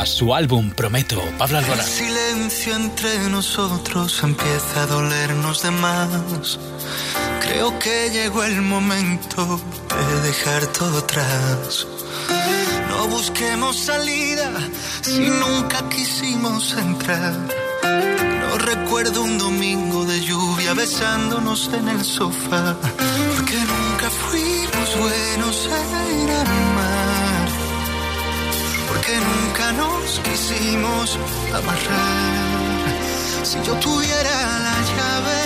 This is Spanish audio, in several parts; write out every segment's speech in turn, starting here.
presenta su álbum Prometo, Pablo Alborán. El silencio entre nosotros empieza a dolernos de más. Creo que llegó el momento de dejar todo atrás. No busquemos salida si nunca quisimos entrar. No recuerdo un domingo de lluvia besándonos en el sofá, porque nunca fuimos buenos en amar, porque nunca nos quisimos amarrar. Si yo tuviera la llave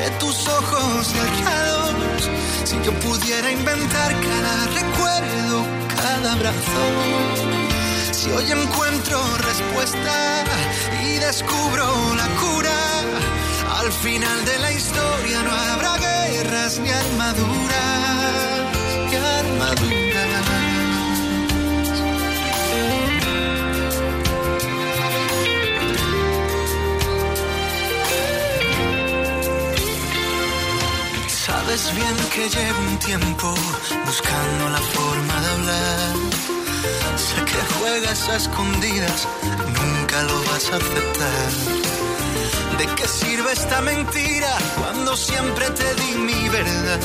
de tus ojos cerrados, si yo pudiera inventar cada recuerdo, cada abrazo si hoy encuentro respuesta y descubro la cura, al final de la historia no habrá guerras ni armaduras, Sabes bien que llevo un tiempo buscando la forma de hablar Sé que juegas a escondidas, nunca lo vas a aceptar. ¿De qué sirve esta mentira cuando siempre te di mi verdad?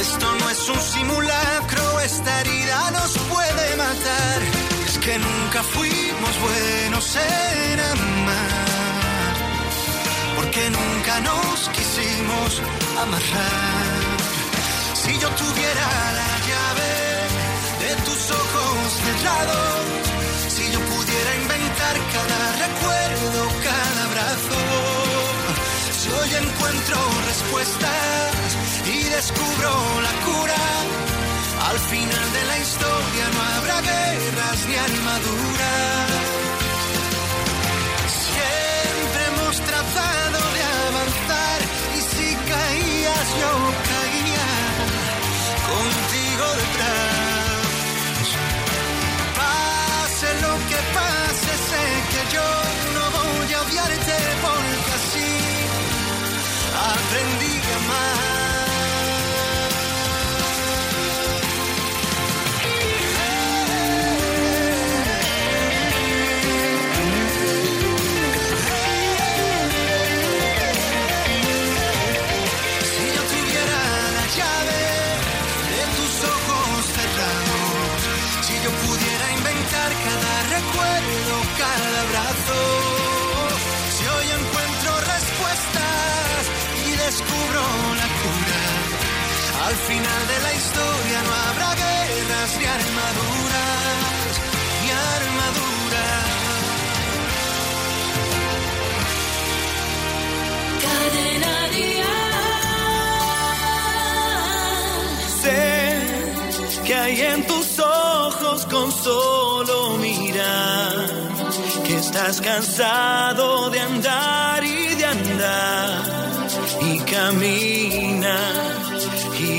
Esto no es un simulacro, esta herida nos puede matar. Es que nunca fuimos buenos en amar, porque nunca nos quisimos amarrar. Si yo tuviera la llave de tus ojos cerrados. Si yo pudiera inventar cada recuerdo, cada abrazo. Si hoy encuentro respuestas y descubro la cura, al final de la historia no habrá guerras ni armaduras. No habrá guerras ni armaduras, ni armaduras. Cadena Sé que hay en tus ojos con solo mirar que estás cansado de andar y de andar y camina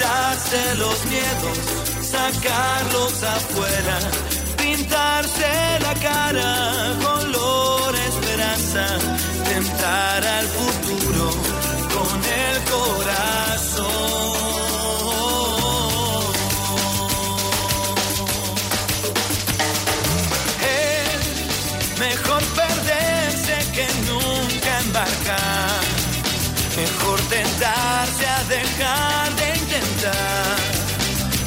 quitarse los miedos, sacarlos afuera pintarse la cara color esperanza, tentar al futuro con el corazón.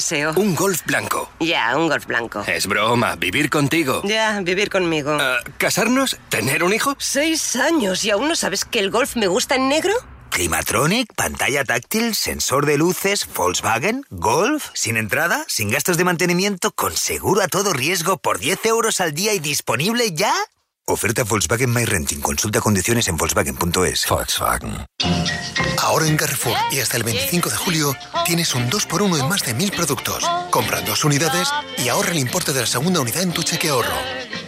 deseo. Un golf blanco. Ya, un golf blanco. Es broma, vivir contigo. Ya, vivir conmigo. Ah, ¿Casarnos? ¿Tener un hijo? Seis años y aún no sabes que el golf me gusta en negro. Climatronic, pantalla táctil, sensor de luces, Volkswagen, Golf, sin entrada, sin gastos de mantenimiento, con seguro a todo riesgo por 10 euros al día y disponible ya. Oferta Volkswagen My Renting. Consulta condiciones en Volkswagen.es. Volkswagen. Ahora en Carrefour y hasta el 25 de julio tienes un 2x1 en más de 1000 productos. Compra dos unidades y ahorra el importe de la segunda unidad en tu cheque ahorro.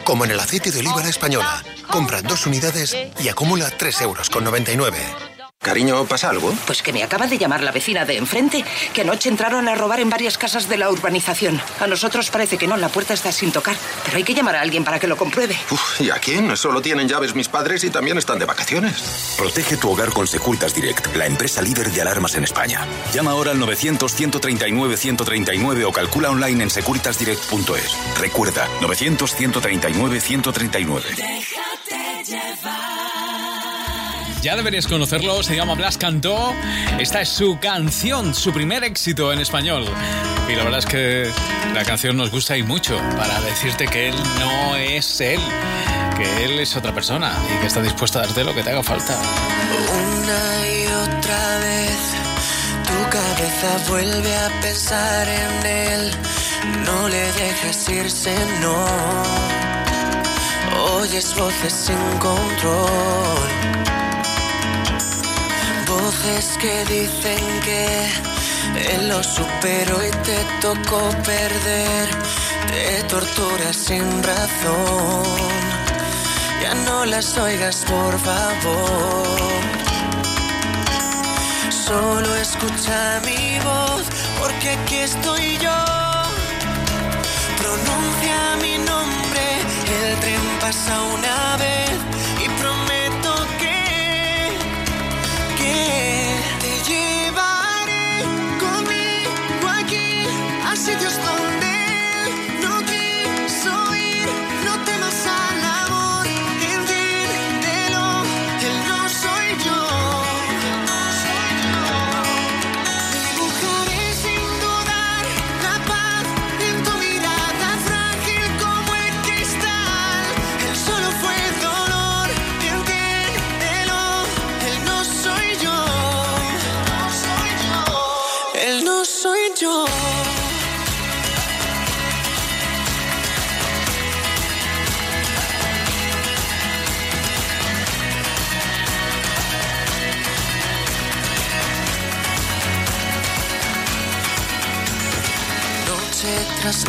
Como en el aceite de oliva la española. Compra dos unidades y acumula 3,99 euros. Cariño, ¿pasa algo? Pues que me acaba de llamar la vecina de enfrente, que anoche entraron a robar en varias casas de la urbanización. A nosotros parece que no, la puerta está sin tocar, pero hay que llamar a alguien para que lo compruebe. Uf, ¿Y a quién? Solo tienen llaves mis padres y también están de vacaciones. Protege tu hogar con Securitas Direct, la empresa líder de alarmas en España. Llama ahora al 900-139-139 o calcula online en securitasdirect.es. Recuerda, 900-139-139. Déjate llevar. Ya deberías conocerlo, se llama Blas Cantó. Esta es su canción, su primer éxito en español. Y la verdad es que la canción nos gusta y mucho para decirte que él no es él, que él es otra persona y que está dispuesto a darte lo que te haga falta. Una y otra vez tu cabeza vuelve a pensar en él. No le dejes irse, no. Oyes voces sin control voces que dicen que lo superó y te tocó perder. Te torturas sin razón. Ya no las oigas, por favor. Solo escucha mi voz, porque aquí estoy yo. Pronuncia mi nombre, el tren pasa una vez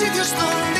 a sitios donde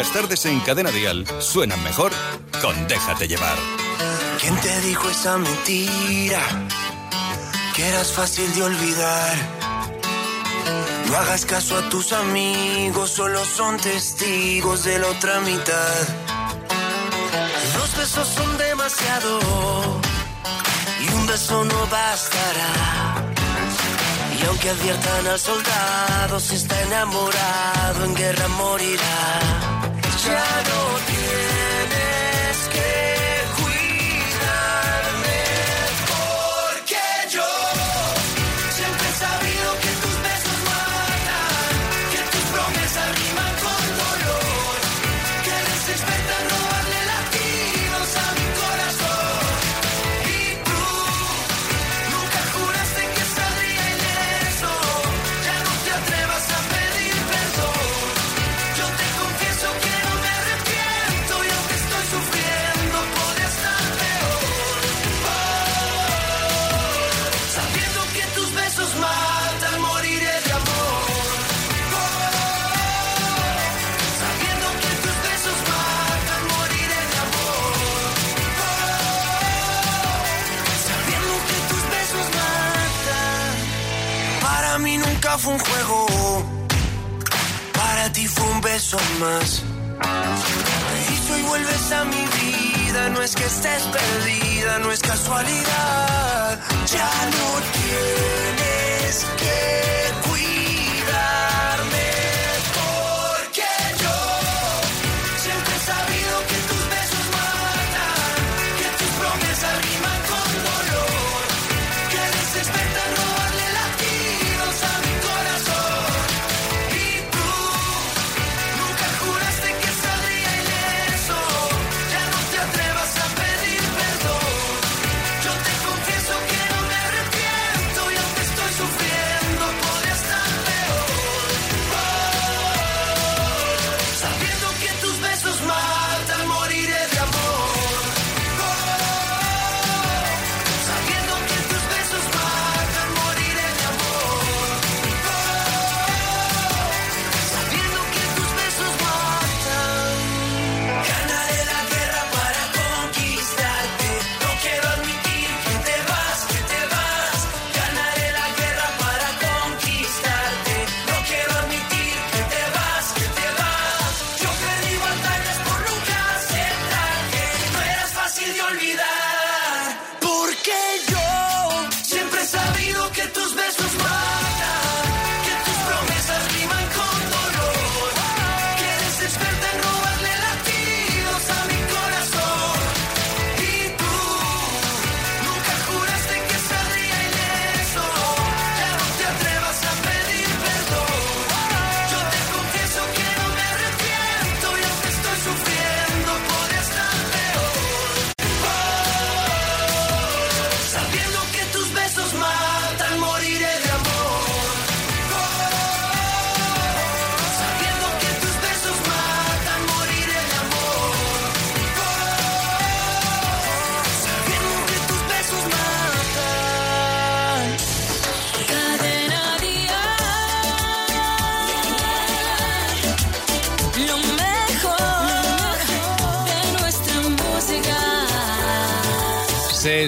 Las tardes en Cadena Dial suenan mejor con Déjate llevar. ¿Quién te dijo esa mentira? Que eras fácil de olvidar. No hagas caso a tus amigos, solo son testigos de la otra mitad. Dos besos son demasiado y un beso no bastará. Y aunque adviertan al soldado, si está enamorado, en guerra morirá. Ya fue un juego. Para ti fue un beso más. Y hoy vuelves a mi vida, no es que estés perdida, no es casualidad. Ya no tienes que cuidarme,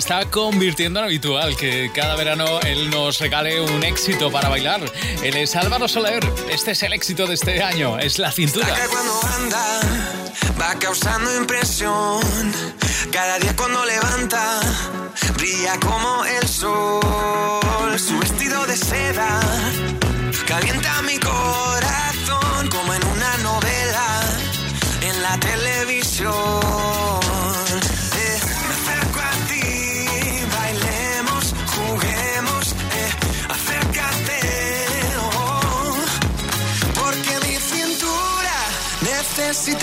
está convirtiendo en habitual que cada verano él nos regale un éxito para bailar. Él es Álvaro Soler. Este es el éxito de este año. Es la cintura. Destaca cuando anda, va causando impresión. Cada día cuando levanta, brilla como el sol. Su vestido de seda calienta mi corazón como en una novela en la televisión.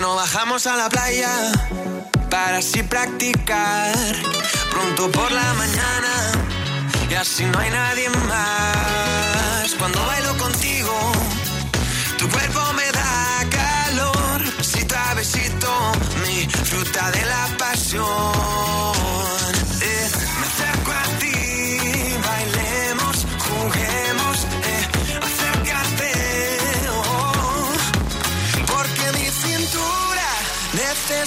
no bajamos a la playa para así practicar pronto por la mañana y así no hay nadie más. Cuando bailo contigo, tu cuerpo me da calor, besito a besito, mi fruta de la pasión.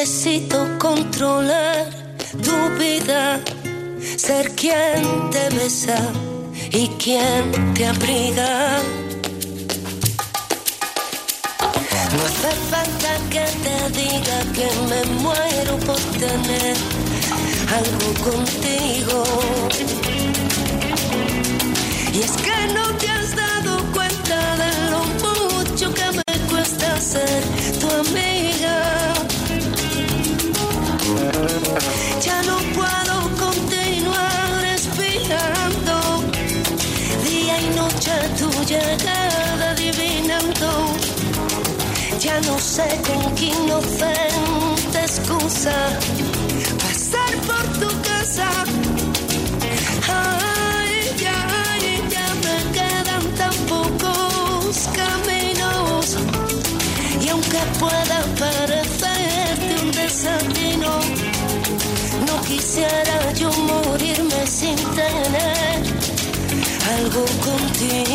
Necesito controlar tu vida, ser quien te besa y quien te abriga. No hace falta que te diga que me muero por tener algo contigo. Y es que no te has dado cuenta de lo mucho que me cuesta ser tu amiga. No sé con qué inocente excusa pasar por tu casa. Ay, ya, ya me quedan tan pocos caminos. Y aunque pueda parecerte un desatino, no quisiera yo morirme sin tener algo contigo.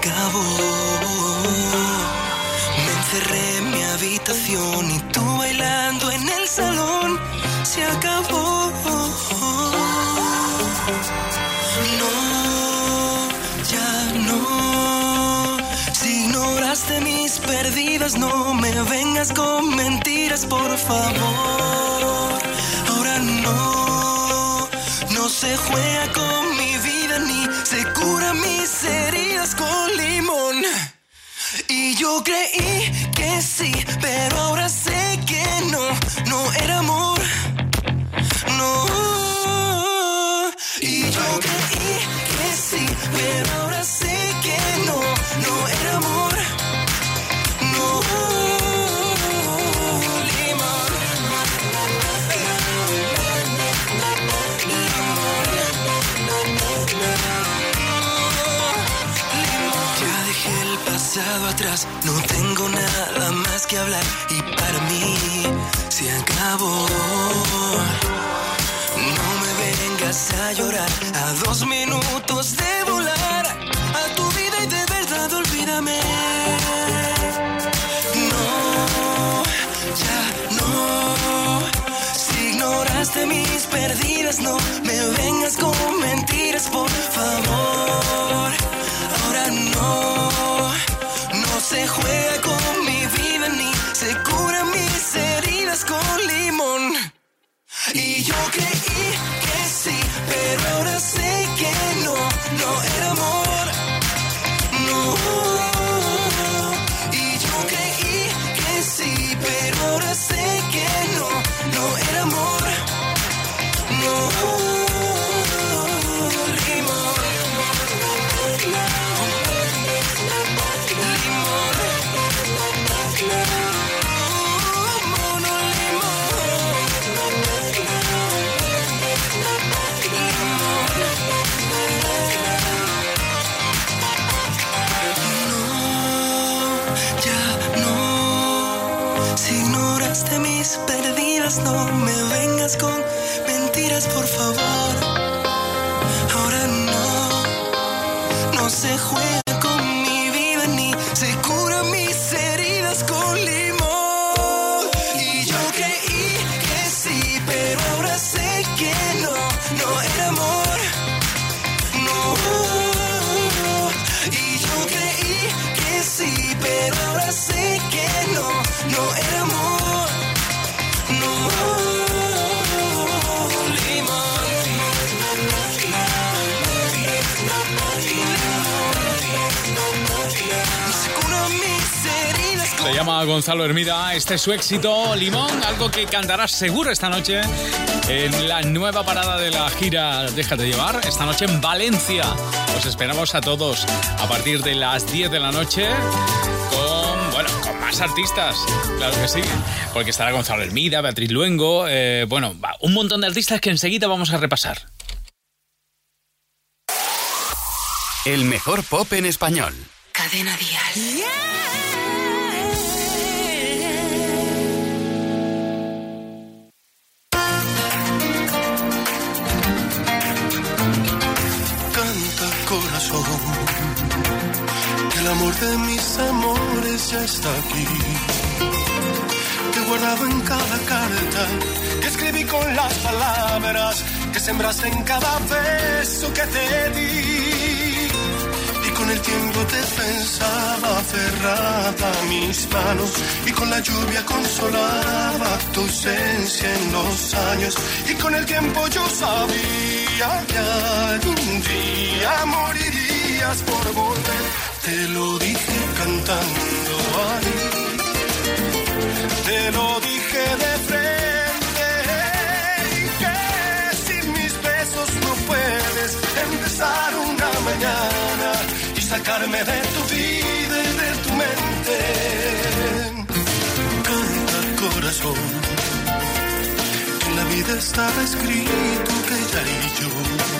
acabó. Me encerré en mi habitación y tú bailando en el salón. Se acabó. No, ya no. Si ignoraste mis perdidas, no me vengas con mentiras, por favor. Ahora no se juega con mi vida ni se cura mis heridas con limón. Y yo creí que sí, pero ahora sé que no, no era amor. No. Y yo creí que sí, pero ahora sé que no, no era amor. No. No tengo nada más que hablar y para mí se acabó. No me vengas a llorar a dos minutos de volar a tu vida y de verdad olvídame. No, ya no. Si ignoraste mis perdidas, no me vengas con mentiras, por favor. Ahora no se juega con mi vida ni se curan mis heridas con limón. Y yo creí que sí, pero ahora sé que no, no era amor. No. Gonzalo Hermida. Este es su éxito, Limón, algo que cantarás seguro esta noche en la nueva parada de la gira Déjate llevar, esta noche en Valencia. Os esperamos a todos a partir de las 10 de la noche con, bueno, con más artistas, claro que sí, porque estará Gonzalo Hermida, Beatriz Luengo, eh, bueno, va, un montón de artistas que enseguida vamos a repasar. El mejor pop en español. Cadena Dial. Canta que el amor de mis amores ya está aquí. Te he guardado en cada carta que escribí con las palabras que sembraste en cada beso que te di. Y con el tiempo te pensaba aferrada a mis manos y con la lluvia consolaba tu ausencia en los años y con el tiempo yo sabía que algún día por volver. Te lo dije cantando ahí, te lo dije de frente que sin mis besos no puedes empezar una mañana y sacarme de tu vida y de tu mente. Canta corazón, en la vida estaba escrito que ella y yo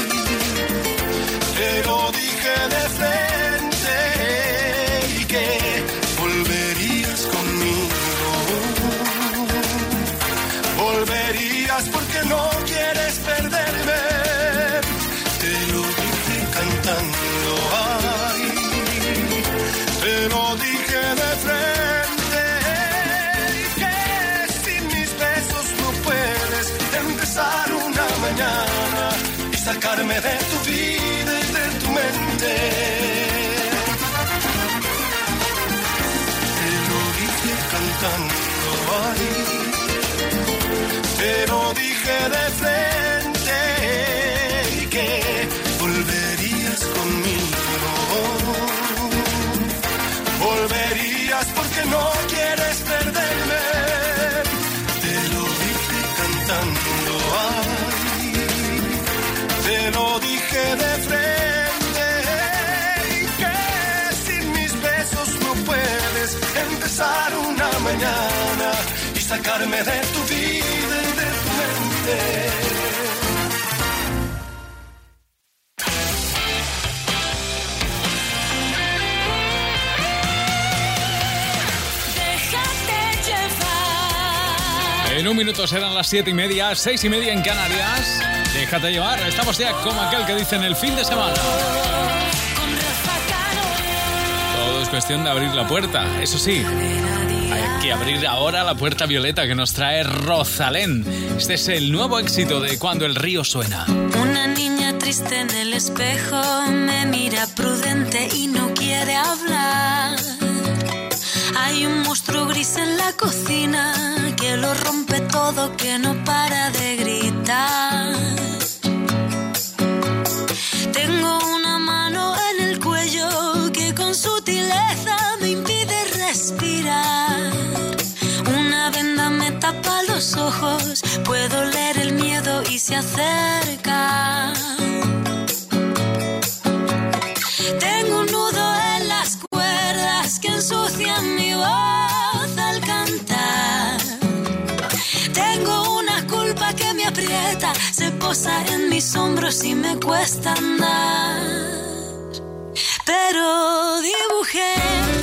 Te lo dije de frente y que volverías conmigo. Volverías porque no quieres perderme. Te lo dije cantando. Ay, te lo dije de frente que sin mis besos no puedes empezar una mañana y sacarme de tu vida mente. Te lo dije cantando, ay, te lo dije de frente mañana y sacarme de tu vida y de tu mente. Déjate llevar. En un minuto serán las siete y media, seis y media en Canarias. Déjate llevar, estamos ya como aquel que dice en el fin de semana. Todo es cuestión de abrir la puerta, eso sí. Que abrir ahora la puerta violeta que nos trae Rosalén. Este es el nuevo éxito de Cuando el río suena. Una niña triste en el espejo me mira prudente y no quiere hablar. Hay un monstruo gris en la cocina que lo rompe todo, que no para de gritar. Tengo una tapa los ojos, puedo leer el miedo y se acerca. Tengo un nudo en las cuerdas que ensucian mi voz al cantar. Tengo una culpa que me aprieta, se posa en mis hombros y me cuesta andar. Pero dibujé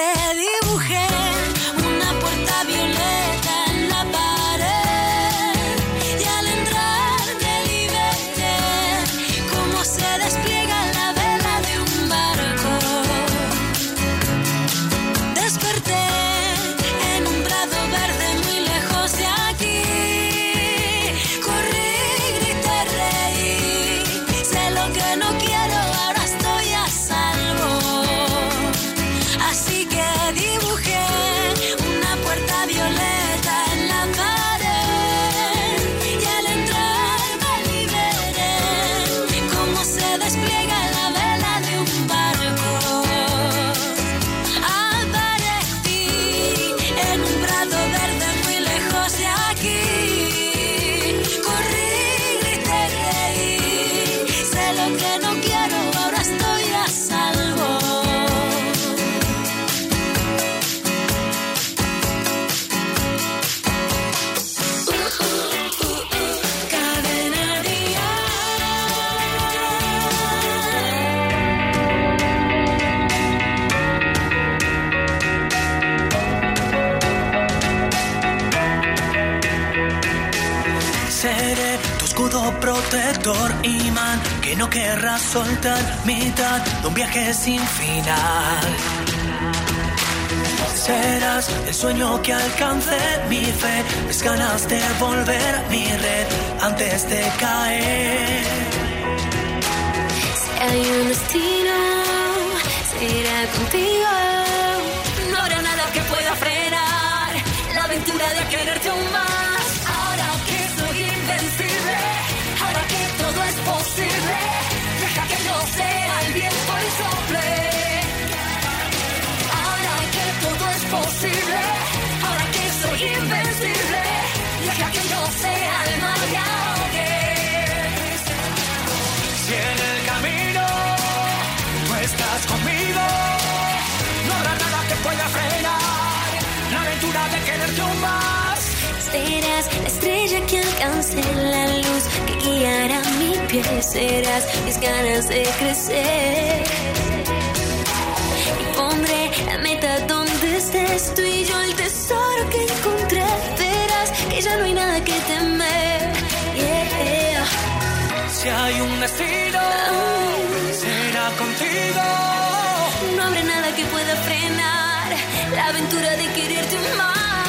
que dibujé protector, imán, que no querrá soltar mitad de un viaje sin final. Serás el sueño que alcance mi fe, mis ganas de volver a mi red antes de caer. Si hay un destino, será contigo. No habrá nada que pueda frenar la aventura de quererte aún invencible, deja que yo sea el y ahogue. Si en el camino tú estás conmigo, no habrá nada que pueda frenar la aventura de quererte aún más. Serás la estrella que alcance la luz que guiará mi pie. Serás mis ganas de crecer. Estés tú y yo el tesoro que encontré. Verás que ya no hay nada que temer. Yeah. Si hay un destino, será contigo. No habrá nada que pueda frenar la aventura de quererte más.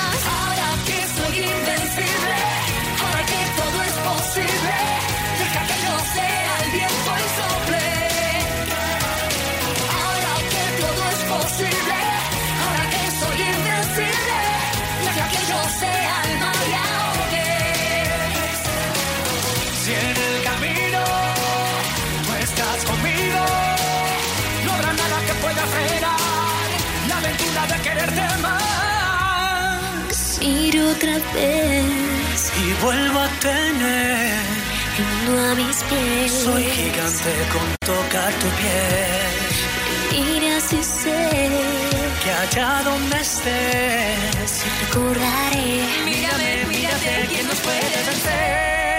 Vez Y vuelvo a tener a mis pies. Soy gigante con tocar tu piel. Miras y sé Que allá donde estés, recordaré. mírame, mírate, ¿quién nos puede vencer?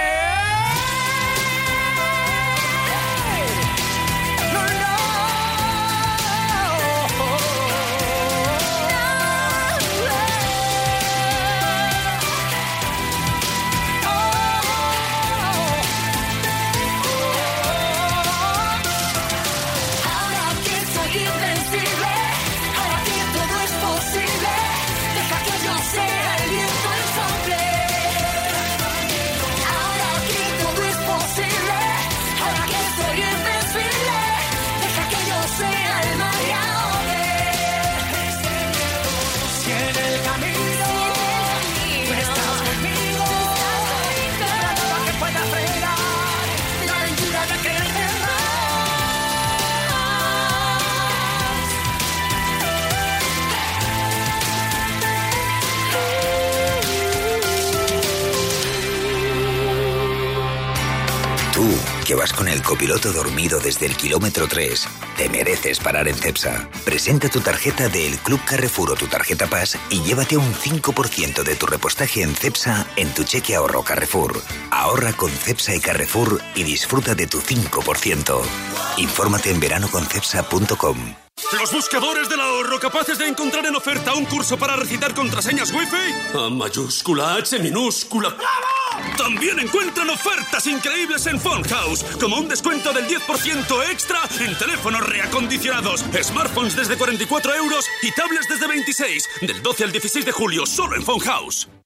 Copiloto dormido desde el kilómetro 3, te mereces parar en CEPSA. Presenta tu tarjeta del Club Carrefour o tu tarjeta Paz y llévate un 5% de tu repostaje en CEPSA en tu cheque ahorro Carrefour. Ahorra con CEPSA y Carrefour y disfruta de tu 5%. Infórmate en veranoconcepsa.com. Los buscadores del ahorro capaces de encontrar en oferta un curso para recitar contraseñas wifi. A mayúscula, H minúscula. También encuentran ofertas increíbles en House, como un descuento del 10% extra en teléfonos reacondicionados, smartphones desde 44 euros y tablets desde 26, del 12 al 16 de julio, solo en House.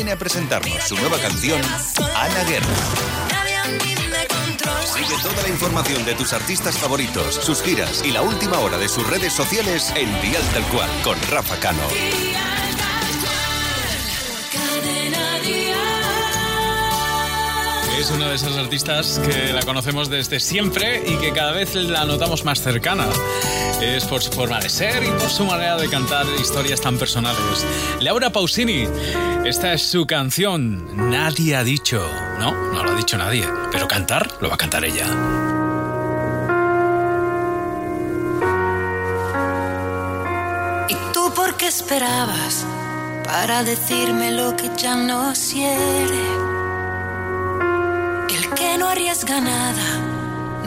Viene a presentarnos su nueva canción, Ana Guerra. Sigue toda la información de tus artistas favoritos, sus giras y la última hora de sus redes sociales en Dial Tal Cual con Rafa Cano. Es una de esas artistas que la conocemos desde siempre y que cada vez la notamos más cercana. Es por su forma de ser y por su manera de cantar historias tan personales. Laura Pausini, esta es su canción, Nadie ha dicho. No, no lo ha dicho nadie, pero cantar lo va a cantar ella. ¿Y tú por qué esperabas para decirme lo que ya no quiere? El que no arriesga nada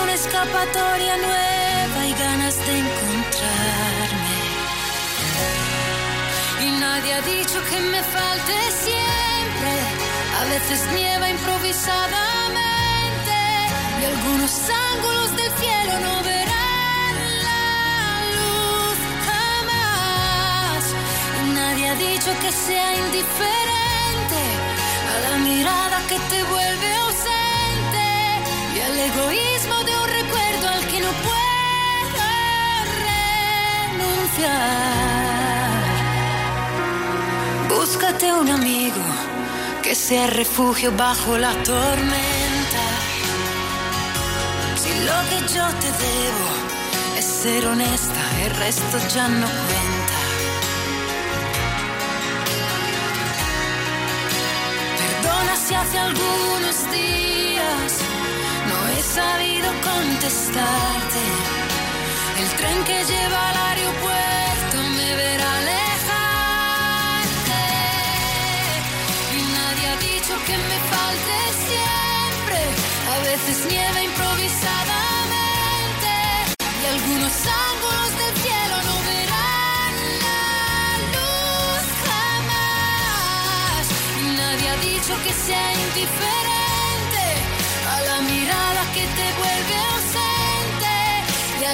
Una escapatoria nueva y ganas de encontrarme. Y nadie ha dicho que me falte siempre. A veces nieva improvisadamente y algunos ángulos del cielo no verán la luz jamás. Y nadie ha dicho que sea indiferente a la mirada que te vuelve ausente y al egoísmo que no puedo renunciar. Búscate un amigo que sea refugio bajo la tormenta. Si lo que yo te debo es ser honesta, el resto ya no cuenta. Perdona si hace algunos días sabido contestarte. El tren que lleva al aeropuerto me verá alejarte. Y nadie ha dicho que me falte siempre. A veces nieva improvisadamente. Y algunos ángulos del cielo no verán la luz jamás. Y nadie ha dicho que sea indiferente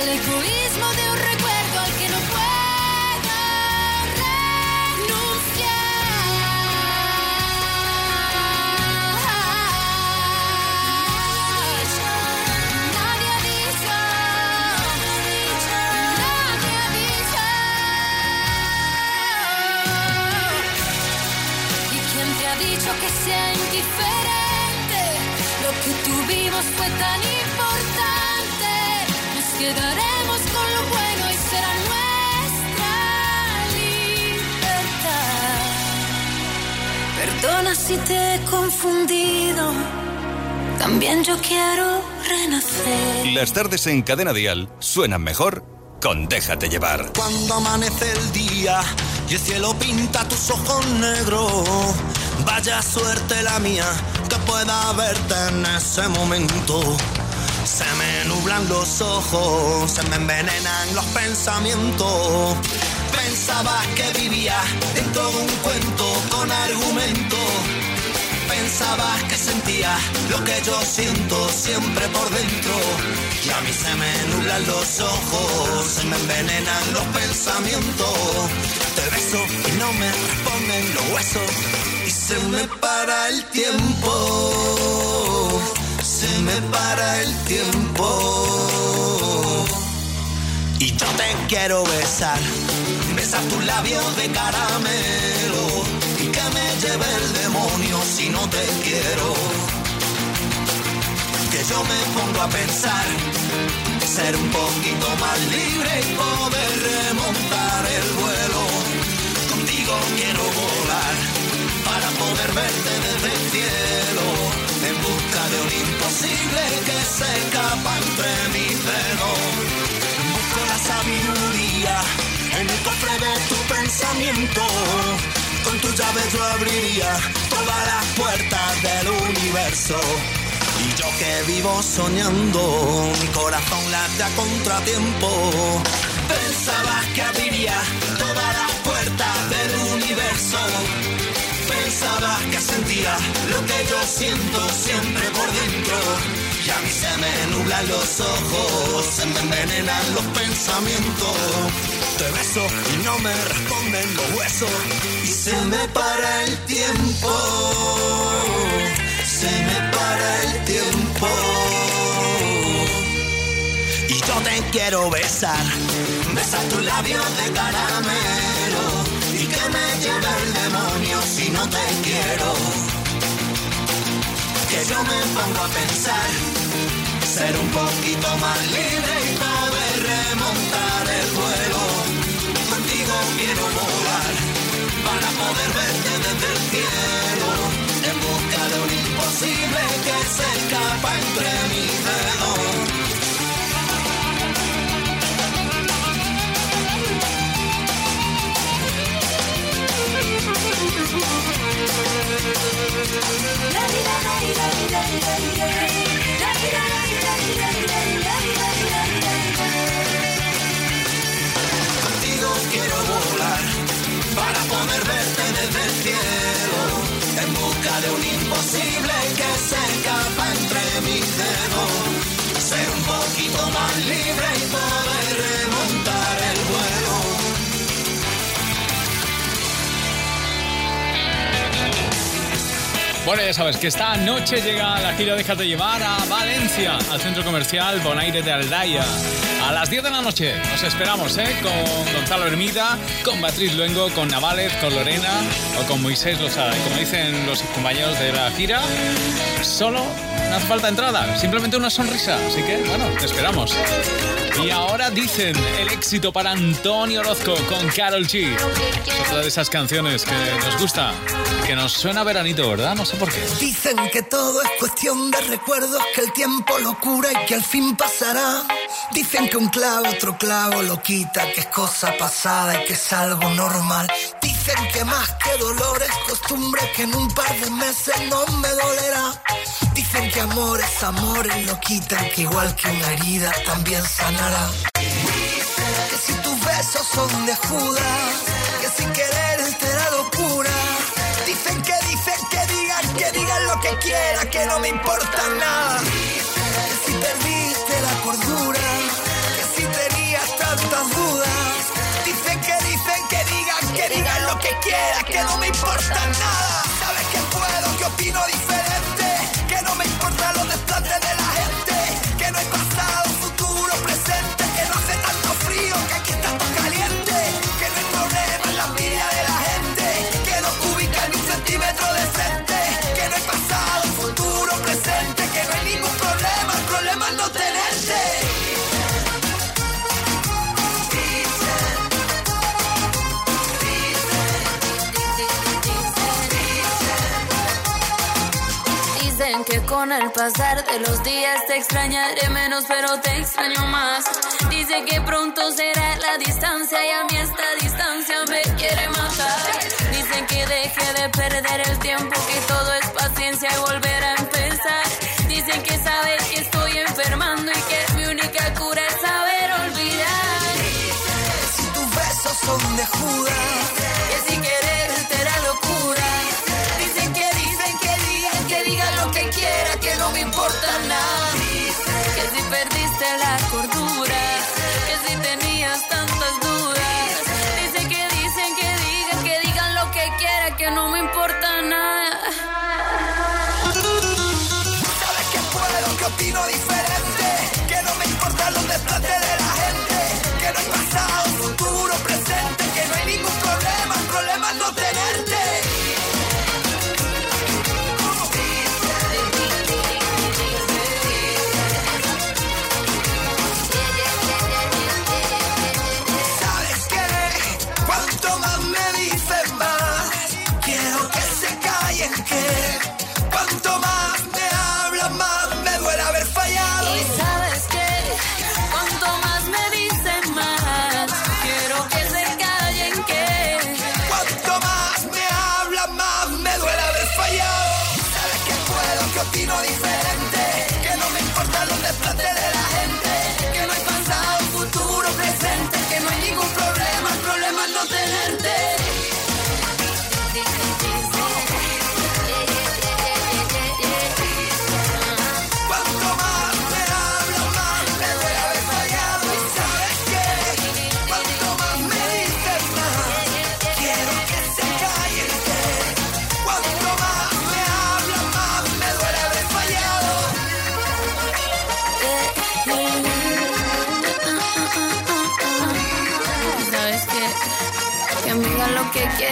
al egoísmo de un recuerdo al que no puedo renunciar. Nadie dicho, nadie dicho. ¿Y quién te ha dicho que sea indiferente? Lo que tuvimos fue tan quedaremos con lo bueno y será nuestra libertad. Perdona si te he confundido. También yo quiero renacer. Las tardes en Cadena Dial suenan mejor con Déjate llevar. Cuando amanece el día y el cielo pinta tus ojos negros, vaya suerte la mía que pueda verte en ese momento. Se me nublan los ojos, se me envenenan los pensamientos. Pensaba que vivía dentro de un cuento con argumento. Pensaba que sentía lo que yo siento siempre por dentro. Y a mí se me nublan los ojos, se me envenenan los pensamientos. Te beso y no me responden los huesos. Y se me para el tiempo. Se me para el tiempo. Y yo te quiero besar. Besar tus labios de caramelo. Y que me lleve el demonio si no te quiero. Que yo me pongo a pensar. Ser un poquito más libre y poder remontar el vuelo. Contigo quiero volar para poder verte desde el cielo. En busca de un imposible que se escapa entre mis dedos. Busco la sabiduría en el cofre de tu pensamiento. Con tu llave yo abriría todas las puertas del universo. Y yo que vivo soñando, mi corazón late a contratiempo. Pensabas que abriría todas las puertas del universo. Pensabas que sentía lo que yo siento siempre por dentro. Y a mí se me nublan los ojos, se me envenenan los pensamientos. Te beso y no me responden los huesos. Y se me para el tiempo, se me para el tiempo. Y yo te quiero besar, besar tus labios de caramelo. Que me lleve el demonio si no te quiero. Que yo me pongo a pensar, ser un poquito más libre y poder remontar el vuelo. Contigo quiero volar, para poder verte desde el cielo. En busca de un imposible que se escapa entre mis dedos. Contigo quiero volar para poder verte desde el cielo en busca de un imposible que se escapa entre mis dedos. Ser un poquito más libre y poder remontar el vuelo. Bueno, ya sabes que esta noche llega la gira Déjate llevar a Valencia, al centro comercial Bonaire de Aldaya. A las 10 de la noche nos esperamos, ¿eh? Con Gonzalo Hermida, con Beatriz Luengo, con Navales, con Lorena o con Moisés Lozada. Y como dicen los compañeros de la gira, solo no hace falta entrada, simplemente una sonrisa. Así que, bueno, te esperamos. Y ahora dicen el éxito para Antonio Orozco con Carol G. Es otra de esas canciones que nos gusta, que nos suena veranito, ¿verdad? No sé por qué. Dicen que todo es cuestión de recuerdos, que el tiempo lo cura y que al fin pasará. Dicen que un clavo otro clavo lo quita, que es cosa pasada y que es algo normal. Dicen que más que dolor es costumbre, que en un par de meses no me dolerá. Dicen que amor es amor y lo quitan, que igual que una herida también sanará. Que si tus besos son de Judas, que sin querer te da locura. Dicen que dicen que digan, que digan lo que quieran, que no me importa nada. Que si perdiste la cordura, que si tenías tantas dudas. Dicen que dicen que digan, que digan lo que quieran, que no me importa nada. Sabes que puedo, que opino diferente, con el pasar de los días te extrañaré menos, pero te extraño más. Dicen que pronto será la distancia y a mí esta distancia me quiere matar. Dicen que deje de perder el tiempo, que todo es paciencia y volver a empezar. Dicen que sabes que estoy enfermando y que mi única cura es saber olvidar. Si tus besos son de Judas,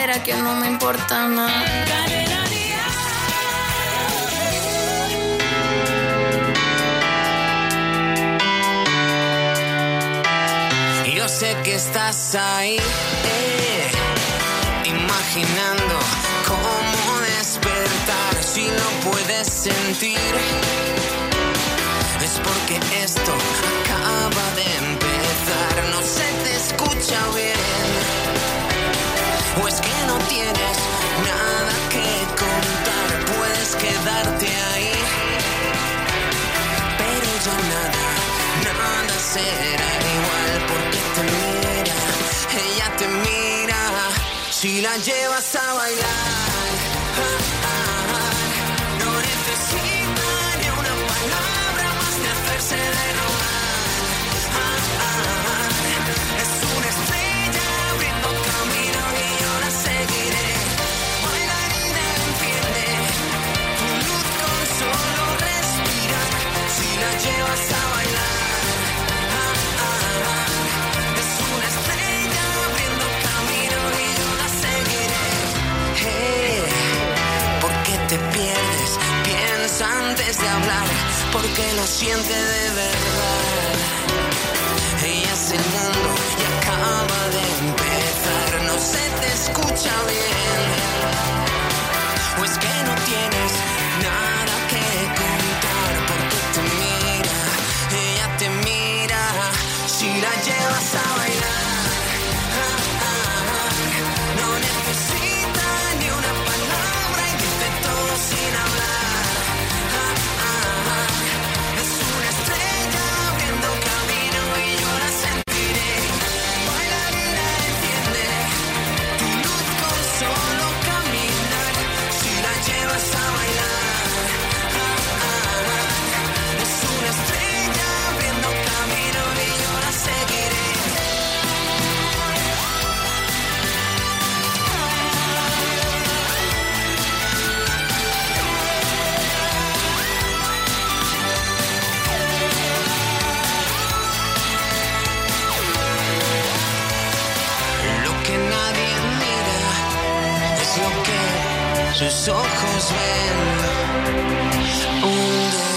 carrera que no me importa nada. Yo sé que estás ahí, eh, imaginando cómo despertar si no puedes sentir. Es porque esto acaba de empezar, no se te escucha bien nada que contar, puedes quedarte ahí. Pero ya nada, nada será igual porque te mira, ella te mira, si la llevas a bailar. Ah, porque lo siente de verdad. Ella es el mundo y acaba de empezar, no se te escucha bien. Because when wounded.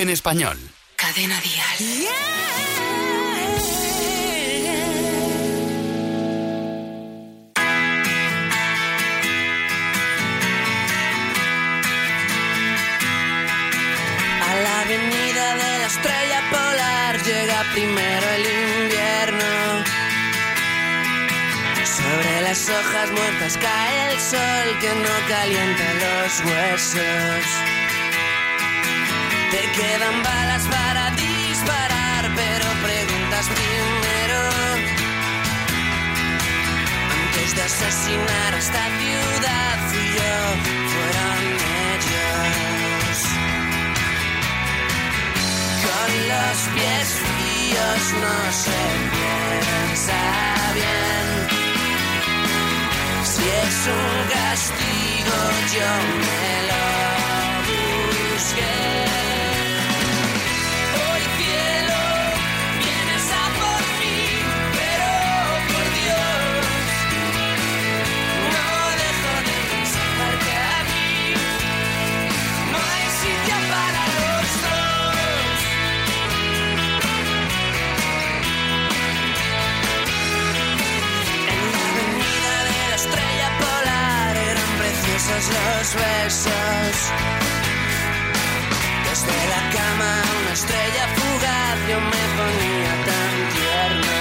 En español. Cadena Díaz. Yeah. la avenida de la estrella polar llega primero el invierno. Sobre las hojas muertas cae el sol que no calienta los huesos quedan balas para disparar, pero preguntas primero. Antes de asesinar a esta ciudad fui yo, fueron ellos. Con los pies fríos no se piensa bien. Si es un castigo yo me lo busqué. los. Desde la cama una estrella fugaz yo me ponía tan tierna.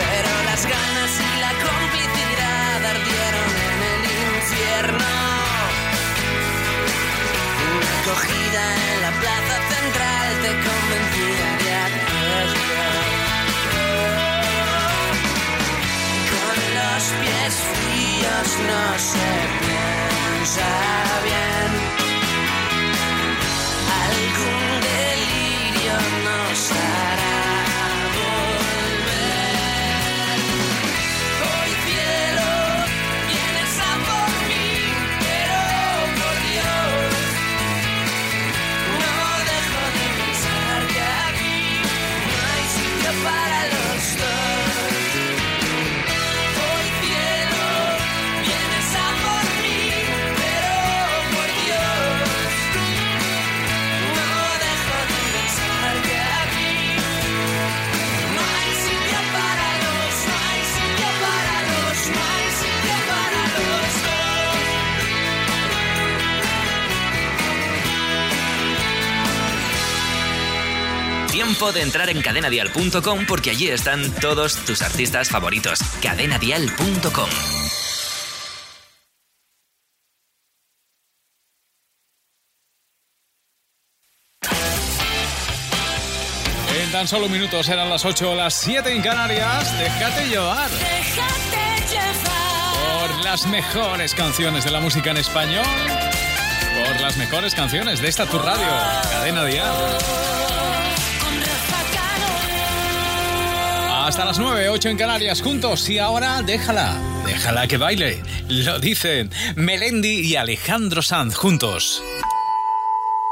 Pero las ganas y la complicidad ardieron en el infierno. Una cogida en la plaza central te convencía de aquello. pies fríos no se piensa bien. Algún delirio no sabe. Tiempo de entrar en cadenadial.com porque allí están todos tus artistas favoritos. cadenadial.com. En tan solo minutos eran las 8 o las 7 en Canarias. Déjate llevar Déjate llevar. por las mejores canciones de la música en español. Por las mejores canciones de esta tu radio, Cadena Dial. Hasta las 9, 8 en Canarias juntos y ahora déjala, déjala que baile. Lo dicen Melendi y Alejandro Sanz juntos.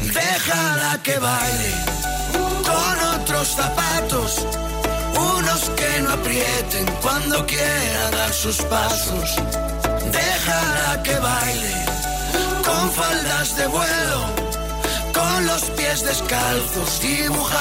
Déjala que baile con otros zapatos, unos que no aprieten cuando quiera dar sus pasos. Déjala que baile con faldas de vuelo, con los pies descalzos, dibuja